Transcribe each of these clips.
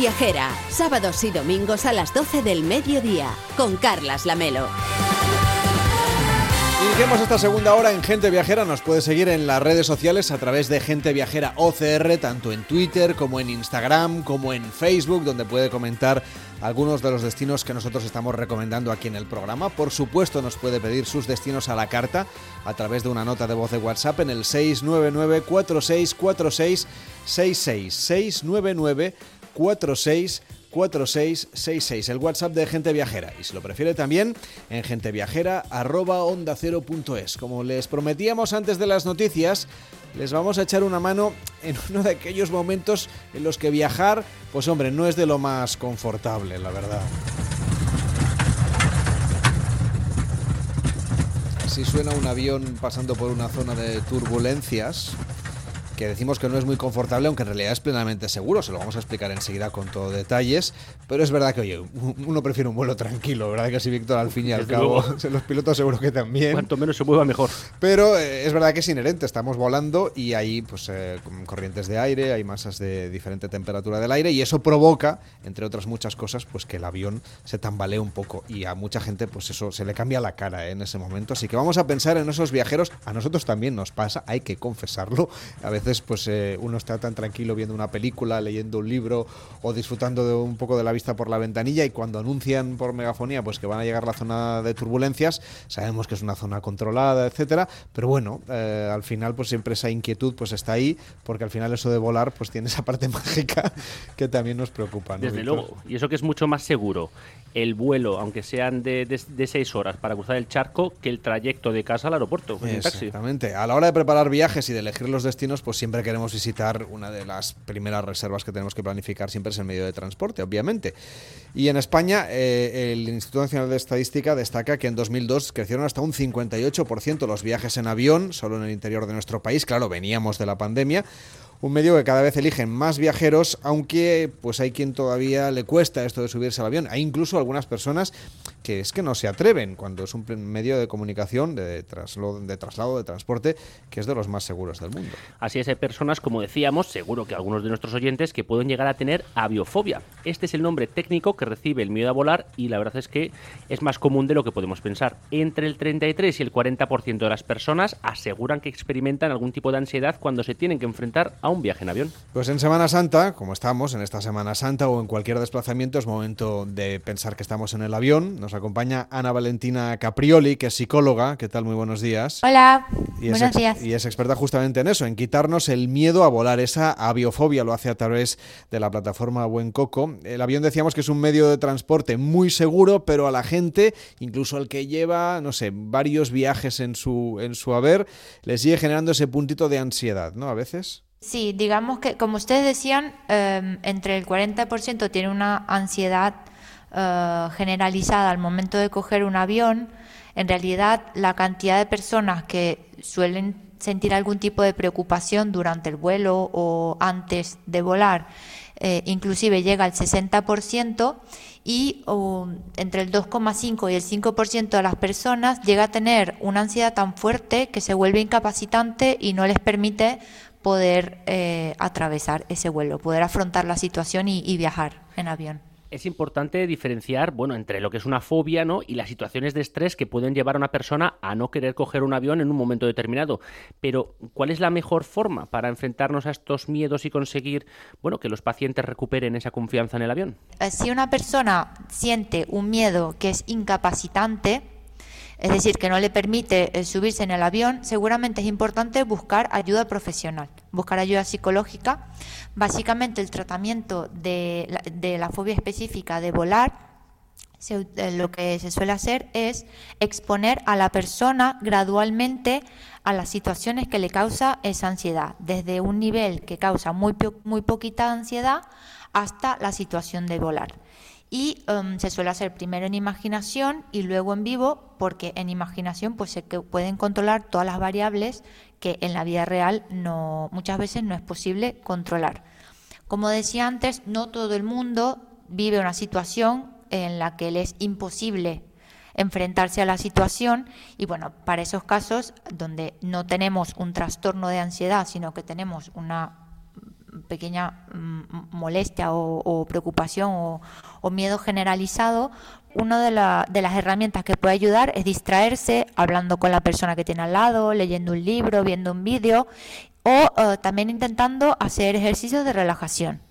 Viajera, sábados y domingos a las 12 del mediodía, con Carlas Lamelo. Iniciamos esta segunda hora en Gente Viajera. Nos puede seguir en las redes sociales a través de Gente Viajera OCR, tanto en Twitter como en Instagram, como en Facebook, donde puede comentar algunos de los destinos que nosotros estamos recomendando aquí en el programa. Por supuesto, nos puede pedir sus destinos a la carta a través de una nota de voz de WhatsApp en el 699 464666 699 46 4666, el WhatsApp de Gente Viajera. Y si lo prefiere también en genteviajera.onda0.es. Como les prometíamos antes de las noticias, les vamos a echar una mano en uno de aquellos momentos en los que viajar, pues hombre, no es de lo más confortable, la verdad. Así suena un avión pasando por una zona de turbulencias que decimos que no es muy confortable, aunque en realidad es plenamente seguro, se lo vamos a explicar enseguida con todo detalles, pero es verdad que, oye, uno prefiere un vuelo tranquilo, ¿verdad que sí, Víctor? Al fin y al cabo, los pilotos seguro que también. Cuanto menos se mueva, mejor. Pero eh, es verdad que es inherente, estamos volando y hay pues, eh, corrientes de aire, hay masas de diferente temperatura del aire y eso provoca, entre otras muchas cosas, pues que el avión se tambalee un poco y a mucha gente pues eso se le cambia la cara ¿eh? en ese momento. Así que vamos a pensar en esos viajeros, a nosotros también nos pasa, hay que confesarlo, a veces pues eh, uno está tan tranquilo viendo una película, leyendo un libro o disfrutando de un poco de la vista por la ventanilla y cuando anuncian por megafonía pues que van a llegar a la zona de turbulencias, sabemos que es una zona controlada, etcétera, pero bueno, eh, al final pues siempre esa inquietud pues está ahí porque al final eso de volar pues tiene esa parte mágica que también nos preocupa. Desde luego, y eso que es mucho más seguro el vuelo, aunque sean de, de, seis horas para cruzar el charco, que el trayecto de casa al aeropuerto. Exactamente. A la hora de preparar viajes y de elegir los destinos, pues siempre queremos visitar una de las primeras reservas que tenemos que planificar siempre es el medio de transporte, obviamente. Y en España, eh, el Instituto Nacional de Estadística destaca que en 2002 crecieron hasta un 58% los viajes en avión, solo en el interior de nuestro país. Claro, veníamos de la pandemia un medio que cada vez eligen más viajeros, aunque pues hay quien todavía le cuesta esto de subirse al avión. Hay incluso algunas personas que es que no se atreven cuando es un medio de comunicación, de traslado, de traslado, de transporte, que es de los más seguros del mundo. Así es, hay personas, como decíamos, seguro que algunos de nuestros oyentes, que pueden llegar a tener aviofobia. Este es el nombre técnico que recibe el miedo a volar y la verdad es que es más común de lo que podemos pensar. Entre el 33 y el 40% de las personas aseguran que experimentan algún tipo de ansiedad cuando se tienen que enfrentar a un viaje en avión. Pues en Semana Santa, como estamos en esta Semana Santa o en cualquier desplazamiento, es momento de pensar que estamos en el avión. Nos acompaña Ana Valentina Caprioli, que es psicóloga. ¿Qué tal? Muy buenos días. Hola, buenos días. Y es experta justamente en eso, en quitarnos el miedo a volar, esa aviofobia. Lo hace a través de la plataforma Buen Coco. El avión decíamos que es un medio de transporte muy seguro, pero a la gente, incluso al que lleva, no sé, varios viajes en su, en su haber, le sigue generando ese puntito de ansiedad, ¿no? A veces. Sí, digamos que, como ustedes decían, em, entre el 40% tiene una ansiedad eh, generalizada al momento de coger un avión. En realidad, la cantidad de personas que suelen sentir algún tipo de preocupación durante el vuelo o antes de volar, eh, inclusive llega al 60% y entre el 2,5 y el 5% de las personas llega a tener una ansiedad tan fuerte que se vuelve incapacitante y no les permite poder eh, atravesar ese vuelo, poder afrontar la situación y, viajar en avión es importante diferenciar, bueno, entre lo que es una fobia, ¿no? Y las situaciones de estrés que pueden llevar a una persona a no querer coger un avión en un momento determinado. Pero, ¿cuál es la mejor forma para enfrentarnos a estos miedos y conseguir, bueno, que los pacientes recuperen esa confianza en el avión? Si una persona siente un miedo que es incapacitante, es decir, que no le permite eh, subirse en el avión, seguramente es importante buscar ayuda profesional, buscar ayuda psicológica. Básicamente el tratamiento de la, fobia específica de volar eh, lo que se suele hacer es exponer a la persona gradualmente a las situaciones que le causa esa ansiedad, desde un nivel que causa muy, muy poquita ansiedad hasta la situación de volar y em, se suele hacer primero en imaginación y luego en vivo porque en imaginación pues se pueden controlar todas las variables que en la vida real no muchas veces no es posible controlar. Como decía antes, no todo el mundo vive una situación en la que le es imposible enfrentarse a la situación y bueno, para esos casos donde no tenemos un trastorno de ansiedad, sino que tenemos una pequeña mm, molestia o, preocupación o, miedo generalizado, una de, de, las herramientas que puede ayudar es distraerse hablando con la persona que tiene al lado, leyendo un libro, viendo un vídeo o eh, también intentando hacer ejercicios de relajación.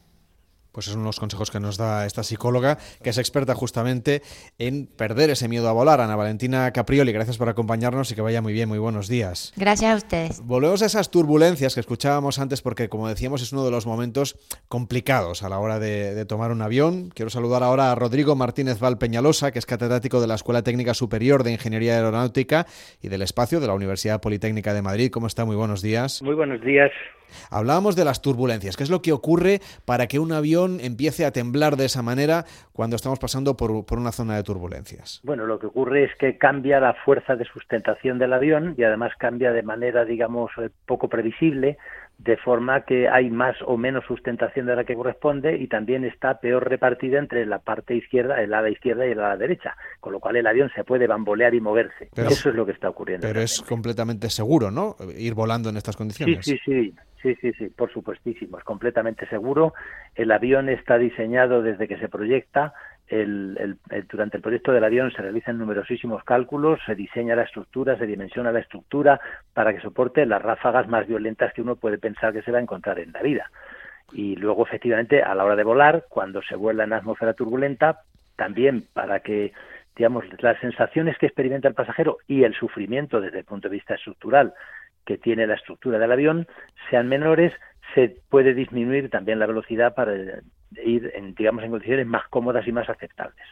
Pues son unos consejos que nos da esta psicóloga, que es experta justamente en perder ese miedo a volar. Ana Valentina Caprioli, gracias por acompañarnos y que vaya muy bien, muy buenos días. Gracias a ustedes. Volvemos a esas turbulencias que escuchábamos antes, porque como decíamos, es uno de los momentos complicados a la hora de, tomar un avión. Quiero saludar ahora a Rodrigo Martínez Val Peñalosa, que es catedrático de la Escuela Técnica Superior de Ingeniería Aeronáutica y del Espacio de la Universidad Politécnica de Madrid. ¿Cómo está? Muy buenos días. Muy buenos días. Hablábamos de las turbulencias. ¿Qué es lo que ocurre para que un avión empiece a temblar de esa manera cuando estamos pasando por, una zona de turbulencias? Bueno, lo que ocurre es que cambia la fuerza de sustentación del avión y además cambia de manera, digamos, eh, poco previsible, de forma que hay más o menos sustentación de la que corresponde y también está peor repartida entre la parte izquierda, el ala izquierda y el ala derecha, con lo cual el avión se puede bambolear y moverse. Eso es lo que está ocurriendo. Pero es completamente seguro, ¿no? Ir volando en estas condiciones. Sí, sí, sí. Sí, sí, sí, por supuestísimo, es completamente seguro. El avión está diseñado desde que se proyecta. El, durante el proyecto del avión se realizan numerosísimos cálculos, se diseña la estructura, se dimensiona la estructura para que soporte las ráfagas más violentas que uno puede pensar que se va a encontrar en la vida. Y luego, efectivamente, a la hora de volar, cuando se vuela en atmósfera turbulenta, también para que digamos, las sensaciones que experimenta el pasajero y el sufrimiento desde el punto de vista estructural que tiene la estructura del avión sean menores, se puede disminuir también la velocidad para ir en, digamos en condiciones más cómodas y más aceptables.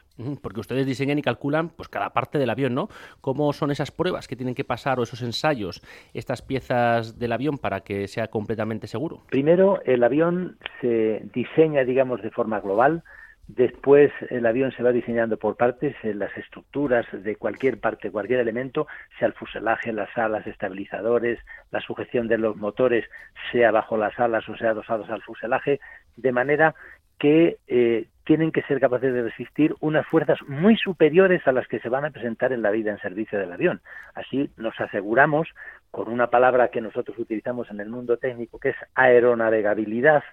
Porque ustedes diseñan y calculan pues cada parte del avión, ¿no? ¿Cómo son esas pruebas que tienen que pasar o esos ensayos, estas piezas del avión para que sea completamente seguro? Primero, el avión se diseña, digamos, de forma global Después el avión se va diseñando por partes, en las estructuras de cualquier parte, cualquier elemento, sea el fuselaje, las alas, estabilizadores, la sujeción de los motores, sea bajo las alas o sea adosados al fuselaje, de manera que eh, tienen que ser capaces de resistir unas fuerzas muy superiores a las que se van a presentar en la vida en servicio del avión. Así nos aseguramos, con una palabra que nosotros utilizamos en el mundo técnico, que es aeronavegabilidad,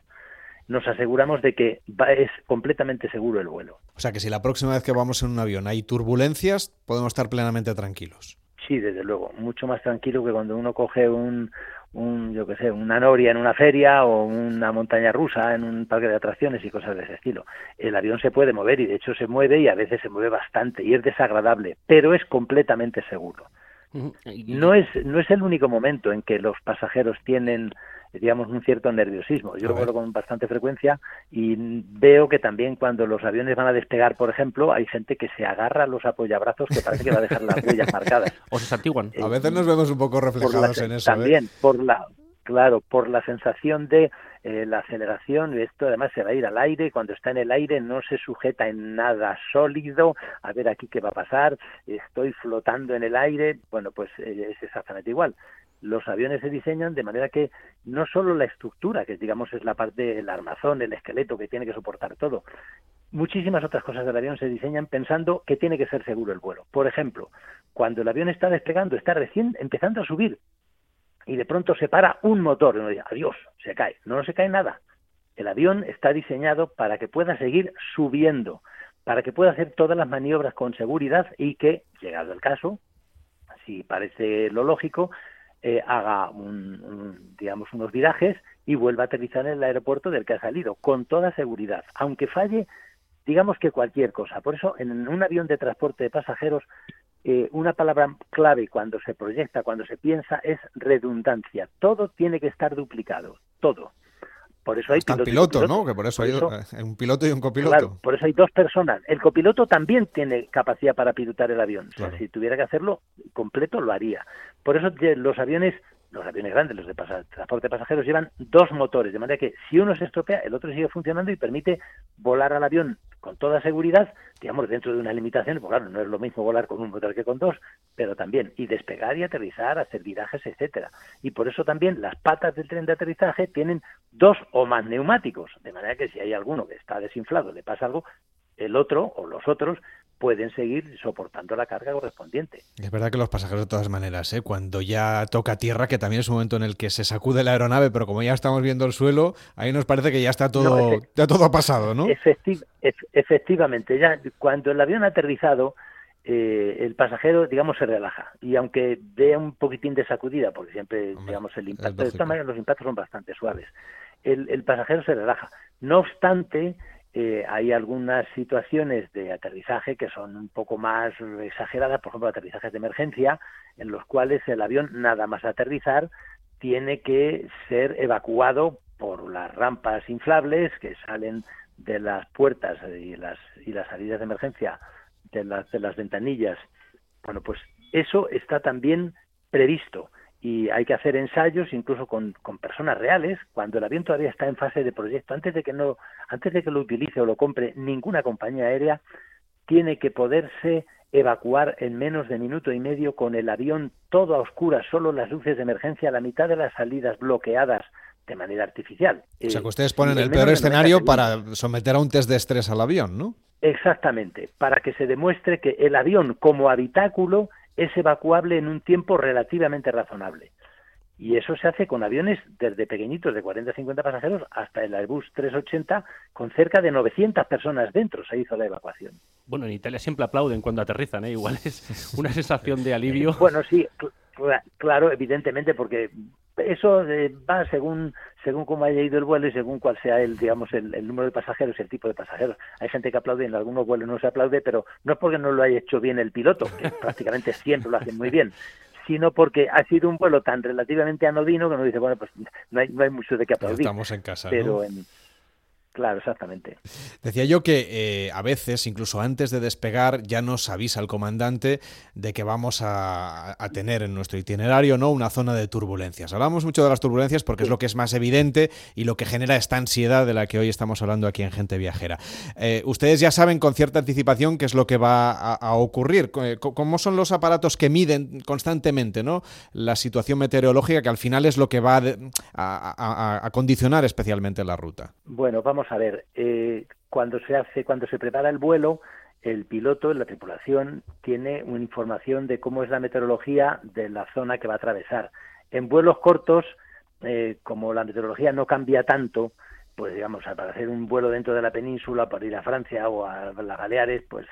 nos aseguramos de que es completamente seguro el vuelo. O sea que si la próxima vez que vamos en un avión hay turbulencias, podemos estar plenamente tranquilos. Sí, desde luego, mucho más tranquilo que cuando uno coge un, un yo qué sé, una noria en una feria o una montaña rusa en un parque de atracciones y cosas de ese estilo. El avión se puede mover y de hecho se mueve y a veces se mueve bastante y es desagradable, pero es completamente seguro. No es, no es el único momento en que los pasajeros tienen digamos, un cierto nerviosismo. Yo lo veo con bastante frecuencia y veo que también cuando los aviones van a despegar, por ejemplo, hay gente que se agarra a los apoyabrazos que parece que va a dejar las huellas marcadas. O se santiguan. a veces nos vemos un poco reflejados en eso. ¿eh? También, por la claro, por la sensación de eh, la aceleración, y esto además se va a ir al aire, cuando está en el aire no se sujeta en nada sólido, a ver aquí qué va a pasar, estoy flotando en el aire, bueno, pues eh, es exactamente igual los aviones se diseñan de manera que no solo la estructura, que digamos es la parte del armazón, el esqueleto que tiene que soportar todo, muchísimas otras cosas del avión se diseñan pensando que tiene que ser seguro el vuelo. Por ejemplo, cuando el avión está despegando, está recién empezando a subir y de pronto se para un motor y uno dice, adiós, se cae. No, no se cae nada. El avión está diseñado para que pueda seguir subiendo, para que pueda hacer todas las maniobras con seguridad y que, llegado el caso, si parece lo lógico, eh, haga un, digamos unos virajes y vuelva a aterrizar en el aeropuerto del que ha salido, con toda seguridad, aunque falle, digamos que cualquier cosa. Por eso, en un avión de transporte de pasajeros, eh, una palabra clave cuando se proyecta, cuando se piensa, es redundancia. Todo tiene que estar duplicado, todo. Por eso hay piloto, ¿no? Que por eso hay eh, un piloto y un copiloto. Claro, por eso hay dos personas. El copiloto también tiene capacidad para pilotar el avión. O sea, si tuviera que hacerlo completo, lo haría. Por eso los aviones los aviones grandes, los de transporte de pasajeros, llevan dos motores, de manera que si uno se estropea, el otro sigue funcionando y permite volar al avión con toda seguridad, digamos, dentro de una limitación, porque claro, no es lo mismo volar con un motor que con dos, pero también, y despegar y aterrizar, hacer virajes, etcétera. Y por eso también las patas del tren de aterrizaje tienen dos o más neumáticos, de manera que si hay alguno que está desinflado, le pasa algo, el otro o los otros pueden seguir soportando la carga correspondiente. Es verdad que los pasajeros de todas maneras, ¿eh? cuando ya toca tierra, que también es un momento en el que se sacude la aeronave, pero como ya estamos viendo el suelo, ahí nos parece que ya está todo, ya todo pasado, ¿no? efectivamente, ya cuando el avión ha aterrizado, eh, el pasajero, digamos, se relaja. Y aunque vea un poquitín de sacudida, porque siempre, digamos, el impacto, de todas maneras, los impactos son bastante suaves, el, el pasajero se relaja. No obstante, eh, hay algunas situaciones de aterrizaje que son un poco más exageradas, por ejemplo, aterrizajes de emergencia, en los cuales el avión, nada más aterrizar, tiene que ser evacuado por las rampas inflables que salen de las puertas y las, y las salidas de emergencia de las, de las ventanillas. Bueno, pues eso está también previsto y hay que hacer ensayos incluso con, con, personas reales cuando el avión todavía está en fase de proyecto antes de que no antes de que lo utilice o lo compre ninguna compañía aérea tiene que poderse evacuar en menos de minuto y medio con el avión todo a oscuras solo las luces de emergencia la mitad de las salidas bloqueadas de manera artificial. O sea que ustedes ponen el peor escenario para someter a un test de estrés al avión no exactamente para que se demuestre que el avión como habitáculo es evacuable en un tiempo relativamente razonable. Y eso se hace con aviones desde pequeñitos de 40 a 50 pasajeros hasta el Airbus 380 con cerca de 900 personas dentro se hizo la evacuación. Bueno, en Italia siempre aplauden cuando aterrizan, ¿eh? igual es una sensación de alivio. bueno, sí, claro, evidentemente, porque eso eh, va según según cómo haya ido el vuelo y según cuál sea el digamos el, número de pasajeros el tipo de pasajeros. Hay gente que aplaude y en algunos vuelos no se aplaude pero no es porque no lo haya hecho bien el piloto que prácticamente siempre lo hacen muy bien sino porque ha sido un vuelo tan relativamente anodino que uno dice bueno pues no hay, no hay mucho de qué aplaudir estamos en casa pero en, Claro, exactamente. Decía yo que eh, a veces, incluso antes de despegar, ya nos avisa el comandante de que vamos a, tener en nuestro itinerario no una zona de turbulencias. Hablamos mucho de las turbulencias porque es lo que es más evidente y lo que genera esta ansiedad de la que hoy estamos hablando aquí en Gente Viajera. Eh, ustedes ya saben con cierta anticipación qué es lo que va a, ocurrir. Eh, ¿Cómo son los aparatos que miden constantemente ¿no? la situación meteorológica que al final es lo que va a, a condicionar especialmente la ruta? Bueno, vamos a ver, eh, cuando se hace, cuando se prepara el vuelo, el piloto, la tripulación, tiene una información de cómo es la meteorología de la zona que va a atravesar. En vuelos cortos, eh, como la meteorología no cambia tanto, pues digamos, para hacer un vuelo dentro de la península, para ir a Francia o a las Baleares, pues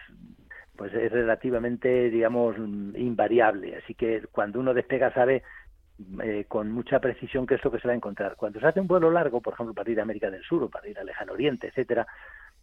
pues es relativamente, digamos, invariable. Así que cuando uno despega sabe eh, con mucha precisión qué es lo que se va a encontrar. Cuando se hace un vuelo largo, por ejemplo, para ir a América del Sur o para ir al Lejano Oriente, etcétera,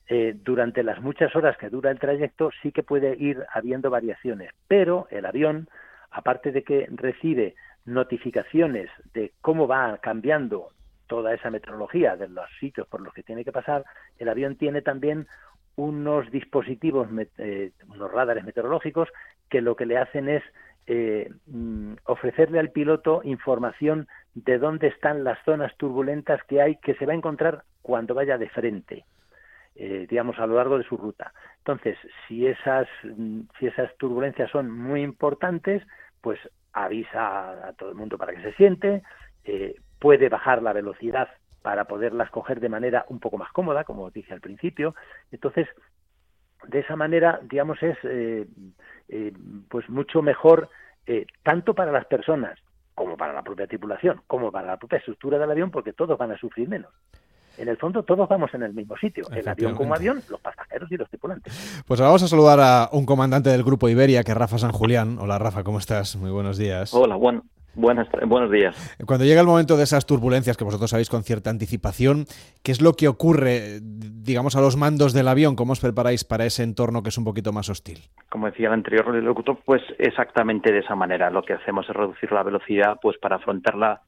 eh, durante las muchas horas que dura el trayecto sí que puede ir habiendo variaciones, pero el avión, aparte de que recibe notificaciones de cómo va cambiando toda esa meteorología de los sitios por los que tiene que pasar, el avión tiene también unos dispositivos, eh, unos radares meteorológicos que lo que le hacen es eh, mm, ofrecerle al piloto información de dónde están las zonas turbulentas que hay que se va a encontrar cuando vaya de frente, eh, digamos, a lo largo de su ruta. Entonces, si esas, mm, si esas turbulencias son muy importantes, pues avisa a, todo el mundo para que se siente, eh, puede bajar la velocidad para poderlas coger de manera un poco más cómoda, como dije al principio. Entonces, de esa manera, digamos, es eh, pues mucho mejor eh, tanto para las personas como para la propia tripulación, como para la propia estructura del avión, porque todos van a sufrir menos. En el fondo todos vamos en el mismo sitio, el avión como avión, los pasajeros y los tripulantes. Pues vamos a saludar a un comandante del grupo Iberia, que es Rafa San Julián. Hola Rafa, ¿cómo estás? Muy buenos días. Hola, bueno, Buenas, buenos días. Cuando llega el momento de esas turbulencias que vosotros sabéis con cierta anticipación, ¿qué es lo que ocurre, digamos, a los mandos del avión? ¿Cómo os preparáis para ese entorno que es un poquito más hostil? Como decía el anterior locutor, pues exactamente de esa manera. Lo que hacemos es reducir la velocidad pues para afrontarla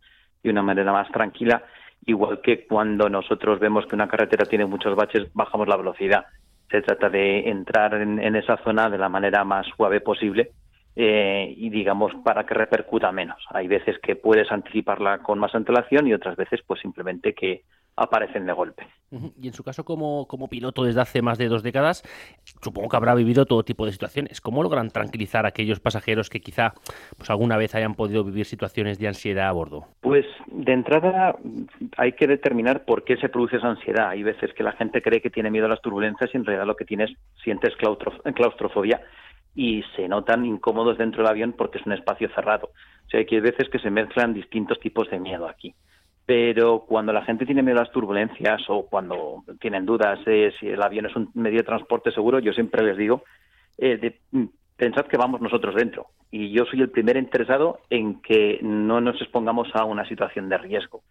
de una manera más tranquila, igual que cuando nosotros vemos que una carretera tiene muchos baches, bajamos la velocidad. Se trata de entrar en esa zona de la manera más suave posible eh, y digamos para que repercuta menos. Hay veces que puedes anticiparla con más antelación y otras veces pues simplemente que aparecen de golpe. Y en su caso, como, como piloto desde hace más de dos décadas, supongo que habrá vivido todo tipo de situaciones. ¿Cómo logran tranquilizar a aquellos pasajeros que quizá pues, alguna vez hayan podido vivir situaciones de ansiedad a bordo? Pues de entrada hay que determinar por qué se produce esa ansiedad. Hay veces que la gente cree que tiene miedo a las turbulencias y en realidad lo que tienes sientes claustrofobia y se notan incómodos dentro del avión porque es un espacio cerrado. O sea, que hay veces que se mezclan distintos tipos de miedo aquí pero cuando la gente tiene miedo a las turbulencias o cuando tienen dudas de si el avión es un medio de transporte seguro, yo siempre les digo, eh, mm, pensad que vamos nosotros dentro. Y yo soy el primer interesado en que no nos expongamos a una situación de riesgo.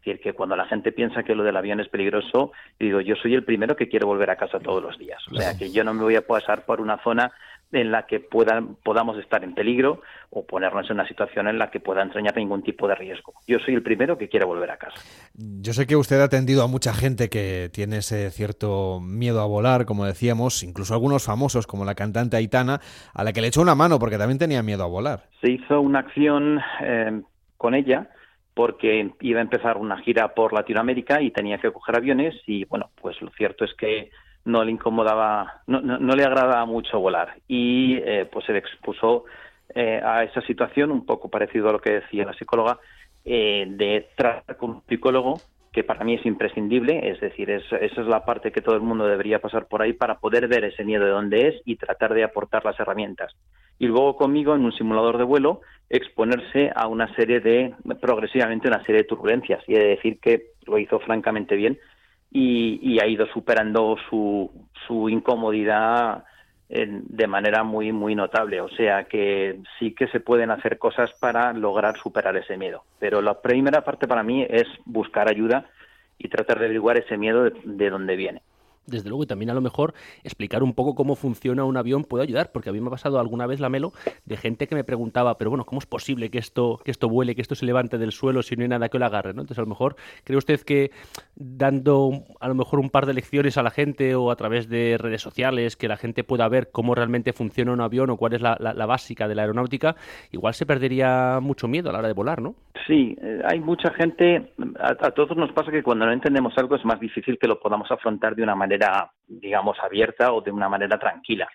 Es decir, que cuando la gente piensa que lo del avión es peligroso, digo, yo soy el primero que quiere volver a casa todos los días. O sea, que yo no me voy a pasar por una zona en la que puedan, podamos estar en peligro o ponernos en una situación en la que pueda entrañar ningún tipo de riesgo. Yo soy el primero que quiere volver a casa. Yo sé que usted ha atendido a mucha gente que tiene ese cierto miedo a volar, como decíamos, incluso algunos famosos como la cantante Aitana, a la que le echó una mano porque también tenía miedo a volar. Se hizo una acción eh, con ella porque iba a empezar una gira por Latinoamérica y tenía que coger aviones y bueno, pues lo cierto es que no le incomodaba, no, no, le agradaba mucho volar y eh, pues se expuso eh, a esa situación un poco parecido a lo que decía la psicóloga eh, de tratar con un psicólogo que para mí es imprescindible, es decir, esa es la parte que todo el mundo debería pasar por ahí para poder ver ese miedo de dónde es y tratar de aportar las herramientas. Y luego conmigo en un simulador de vuelo exponerse a una serie de, progresivamente una serie de turbulencias y he de decir que lo hizo francamente bien y, ha ido superando su, su incomodidad de manera muy muy notable. O sea que sí que se pueden hacer cosas para lograr superar ese miedo. Pero la primera parte para mí es buscar ayuda y tratar de averiguar ese miedo de dónde viene desde luego, y también a lo mejor explicar un poco cómo funciona un avión puede ayudar, porque a mí me ha pasado alguna vez la melo de gente que me preguntaba, pero bueno, ¿cómo es posible que esto, que esto vuele, que esto se levante del suelo si no hay nada que lo agarre? ¿no? Entonces, a lo mejor, ¿cree usted que dando a lo mejor un par de lecciones a la gente o a través de redes sociales, que la gente pueda ver cómo realmente funciona un avión o cuál es la, básica de la aeronáutica, igual se perdería mucho miedo a la hora de volar, ¿no? Sí, eh, hay mucha gente, a, a todos nos pasa que cuando no entendemos algo es más difícil que lo podamos afrontar de una manera digamos, abierta o de una manera tranquila.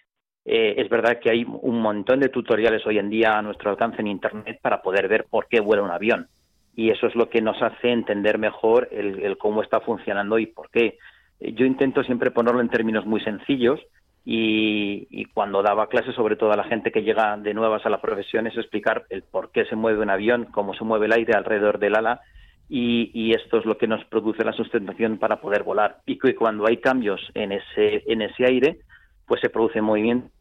Eh, es verdad que hay un montón de tutoriales hoy en día a nuestro alcance en Internet para poder ver por qué vuela un avión. Y eso es lo que nos hace entender mejor el, cómo está funcionando y por qué. Yo intento siempre ponerlo en términos muy sencillos y, y, cuando daba clases, sobre todo a la gente que llega de nuevas a la profesión, es explicar el por qué se mueve un avión, cómo se mueve el aire alrededor del ala y, esto es lo que nos produce la sustentación para poder volar. Y que cuando hay cambios en ese, en ese aire, pues se produce movimientos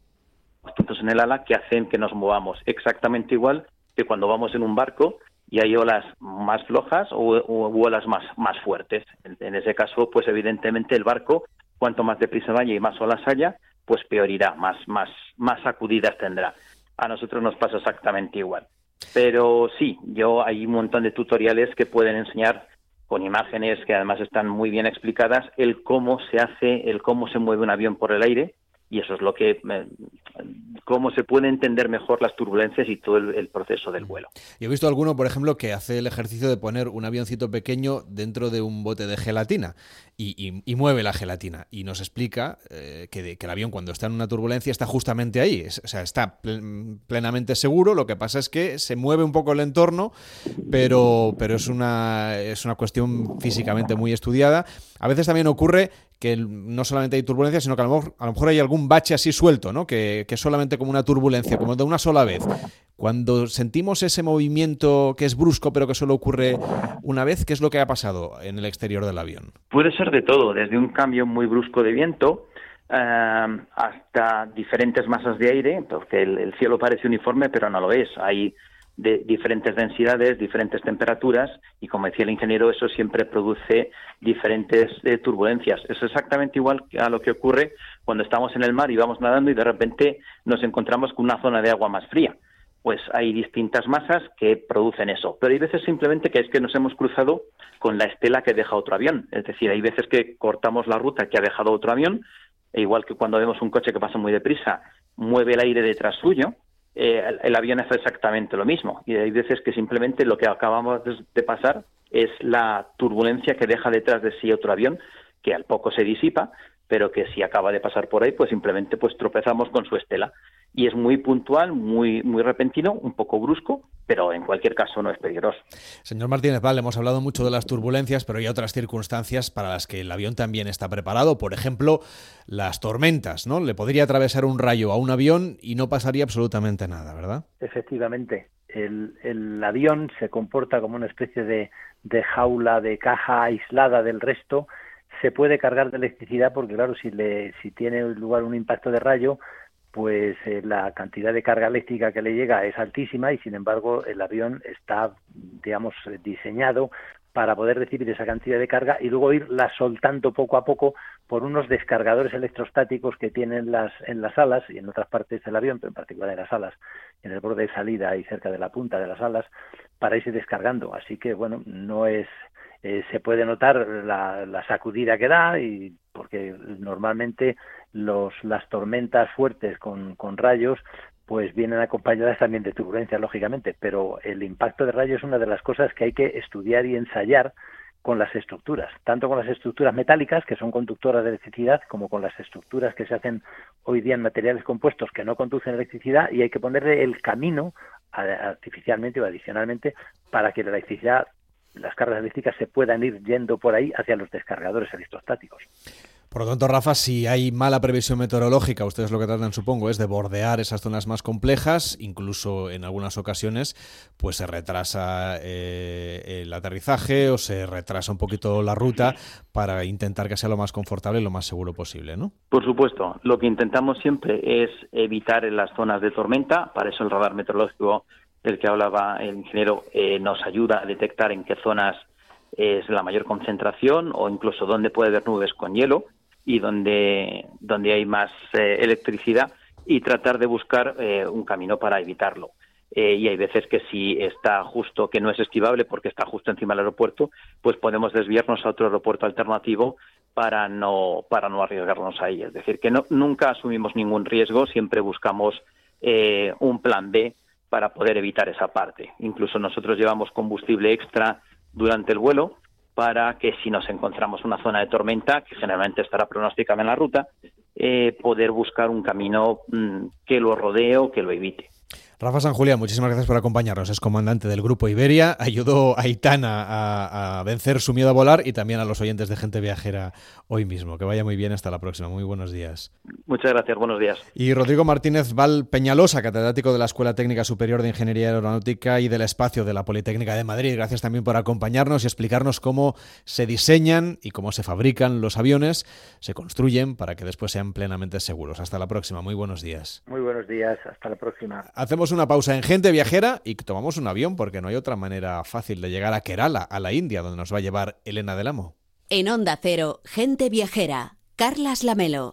en el ala que hacen que nos movamos. Exactamente igual que cuando vamos en un barco y hay olas más flojas o, olas más, más fuertes. En, ese caso, pues evidentemente el barco, cuanto más deprisa vaya y más olas haya, pues peor irá, más, más, más sacudidas tendrá. A nosotros nos pasa exactamente igual. Pero sí, yo hay un montón de tutoriales que pueden enseñar con imágenes que además están muy bien explicadas el cómo se hace, el cómo se mueve un avión por el aire y eso es lo que cómo se puede entender mejor las turbulencias y todo el, proceso del vuelo. Yo he visto alguno, por ejemplo, que hace el ejercicio de poner un avioncito pequeño dentro de un bote de gelatina y, mueve la gelatina y nos explica eh, que, el avión cuando está en una turbulencia está justamente ahí, o sea, está plenamente seguro, lo que pasa es que se mueve un poco el entorno, pero, pero es, una, es una cuestión físicamente muy estudiada. A veces también ocurre que no solamente hay turbulencia, sino que a lo, mejor, hay algún bache así suelto, ¿no? Que, que, solamente como una turbulencia, como de una sola vez. Cuando sentimos ese movimiento que es brusco, pero que solo ocurre una vez, ¿qué es lo que ha pasado en el exterior del avión? Puede ser de todo, desde un cambio muy brusco de viento eh, hasta diferentes masas de aire, porque el cielo parece uniforme, pero no lo es. Hay de diferentes densidades, diferentes temperaturas y como decía el ingeniero, eso siempre produce diferentes eh, turbulencias. Es exactamente igual a lo que ocurre cuando estamos en el mar y vamos nadando y de repente nos encontramos con una zona de agua más fría. Pues hay distintas masas que producen eso, pero hay veces simplemente que es que nos hemos cruzado con la estela que deja otro avión. Es decir, hay veces que cortamos la ruta que ha dejado otro avión, e igual que cuando vemos un coche que pasa muy deprisa, mueve el aire detrás suyo, eh, el, avión hace exactamente lo mismo. Y hay veces que simplemente lo que acabamos de, pasar es la turbulencia que deja detrás de sí otro avión que al poco se disipa, pero que si acaba de pasar por ahí, pues simplemente pues tropezamos con su estela y es muy puntual, muy, muy repentino, un poco brusco, pero en cualquier caso no es peligroso. Señor Martínez Vale, hemos hablado mucho de las turbulencias, pero hay otras circunstancias para las que el avión también está preparado. Por ejemplo, las tormentas, ¿no? Le podría atravesar un rayo a un avión y no pasaría absolutamente nada, ¿verdad? Efectivamente. El, avión se comporta como una especie de, de jaula, de caja aislada del resto. Se puede cargar de electricidad porque, claro, si, le, si tiene lugar un impacto de rayo, pues eh, la cantidad de carga eléctrica que le llega es altísima y sin embargo el avión está, digamos, diseñado para poder recibir esa cantidad de carga y luego irla soltando poco a poco por unos descargadores electrostáticos que tienen las, en las alas y en otras partes del avión, pero en particular en las alas, en el borde de salida y cerca de la punta de las alas, para irse descargando. Así que, bueno, no es eh, se puede notar la, la, sacudida que da y porque normalmente los, las tormentas fuertes con, con rayos pues vienen acompañadas también de turbulencias, lógicamente, pero el impacto de rayos es una de las cosas que hay que estudiar y ensayar con las estructuras, tanto con las estructuras metálicas, que son conductoras de electricidad, como con las estructuras que se hacen hoy día en materiales compuestos que no conducen electricidad, y hay que ponerle el camino artificialmente o adicionalmente para que la electricidad las cargas eléctricas se puedan ir yendo por ahí hacia los descargadores electrostáticos. Por lo tanto, Rafa, si hay mala previsión meteorológica, ustedes lo que tratan, supongo, es de bordear esas zonas más complejas, incluso en algunas ocasiones, pues se retrasa eh, el aterrizaje o se retrasa un poquito la ruta para intentar que sea lo más confortable y lo más seguro posible, ¿no? Por supuesto, lo que intentamos siempre es evitar en las zonas de tormenta, para eso el radar meteorológico del que hablaba el ingeniero eh, nos ayuda a detectar en qué zonas es la mayor concentración o incluso dónde puede haber nubes con hielo y donde, hay más eh, electricidad y tratar de buscar eh, un camino para evitarlo. y hay veces que si está justo, que no es esquivable porque está justo encima del aeropuerto, pues podemos desviarnos a otro aeropuerto alternativo para no, para no arriesgarnos ahí. Es decir, que no, nunca asumimos ningún riesgo, siempre buscamos un plan B para poder evitar esa parte. Incluso nosotros llevamos combustible extra durante el vuelo para que si nos encontramos una zona de tormenta, que generalmente estará pronosticada en la ruta, eh, poder buscar un camino mm, que lo rodee o que lo evite. Rafa San Julián, muchísimas gracias por acompañarnos. Es comandante del Grupo Iberia. Ayudó a Itana a, vencer su miedo a volar y también a los oyentes de Gente Viajera hoy mismo. Que vaya muy bien. Hasta la próxima. Muy buenos días. Muchas gracias. Buenos días. Y Rodrigo Martínez Val Peñalosa, catedrático de la Escuela Técnica Superior de Ingeniería Aeronáutica y del Espacio de la Politécnica de Madrid. Gracias también por acompañarnos y explicarnos cómo se diseñan y cómo se fabrican los aviones, se construyen para que después sean plenamente seguros. Hasta la próxima. Muy buenos días. Muy buenos días. Hasta la próxima. Una pausa en Gente Viajera y tomamos un avión porque no hay otra manera fácil de llegar a Kerala, a la India, donde nos va a llevar Elena del Amo. En Onda Cero, Gente Viajera, Carlas Lamelo.